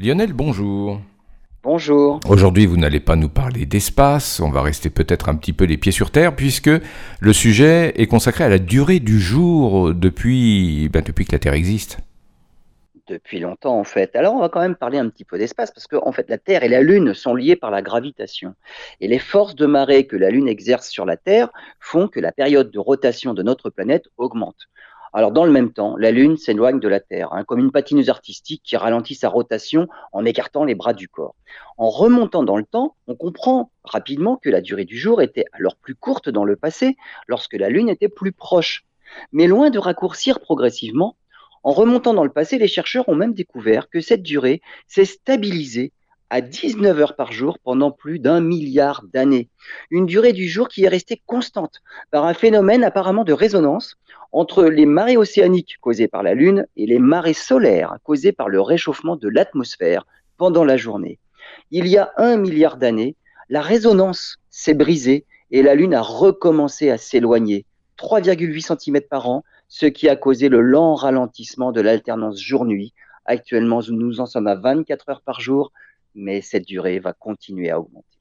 Lionel, bonjour. Bonjour. Aujourd'hui, vous n'allez pas nous parler d'espace, on va rester peut-être un petit peu les pieds sur terre, puisque le sujet est consacré à la durée du jour depuis, ben, depuis que la Terre existe. Depuis longtemps, en fait. Alors, on va quand même parler un petit peu d'espace, parce que en fait, la Terre et la Lune sont liées par la gravitation. Et les forces de marée que la Lune exerce sur la Terre font que la période de rotation de notre planète augmente. Alors, dans le même temps, la Lune s'éloigne de la Terre, hein, comme une patineuse artistique qui ralentit sa rotation en écartant les bras du corps. En remontant dans le temps, on comprend rapidement que la durée du jour était alors plus courte dans le passé, lorsque la Lune était plus proche. Mais loin de raccourcir progressivement, en remontant dans le passé, les chercheurs ont même découvert que cette durée s'est stabilisée à 19 heures par jour pendant plus d'un milliard d'années. Une durée du jour qui est restée constante par un phénomène apparemment de résonance entre les marées océaniques causées par la Lune et les marées solaires causées par le réchauffement de l'atmosphère pendant la journée. Il y a un milliard d'années, la résonance s'est brisée et la Lune a recommencé à s'éloigner, 3,8 cm par an, ce qui a causé le lent ralentissement de l'alternance jour-nuit. Actuellement, nous en sommes à 24 heures par jour, mais cette durée va continuer à augmenter.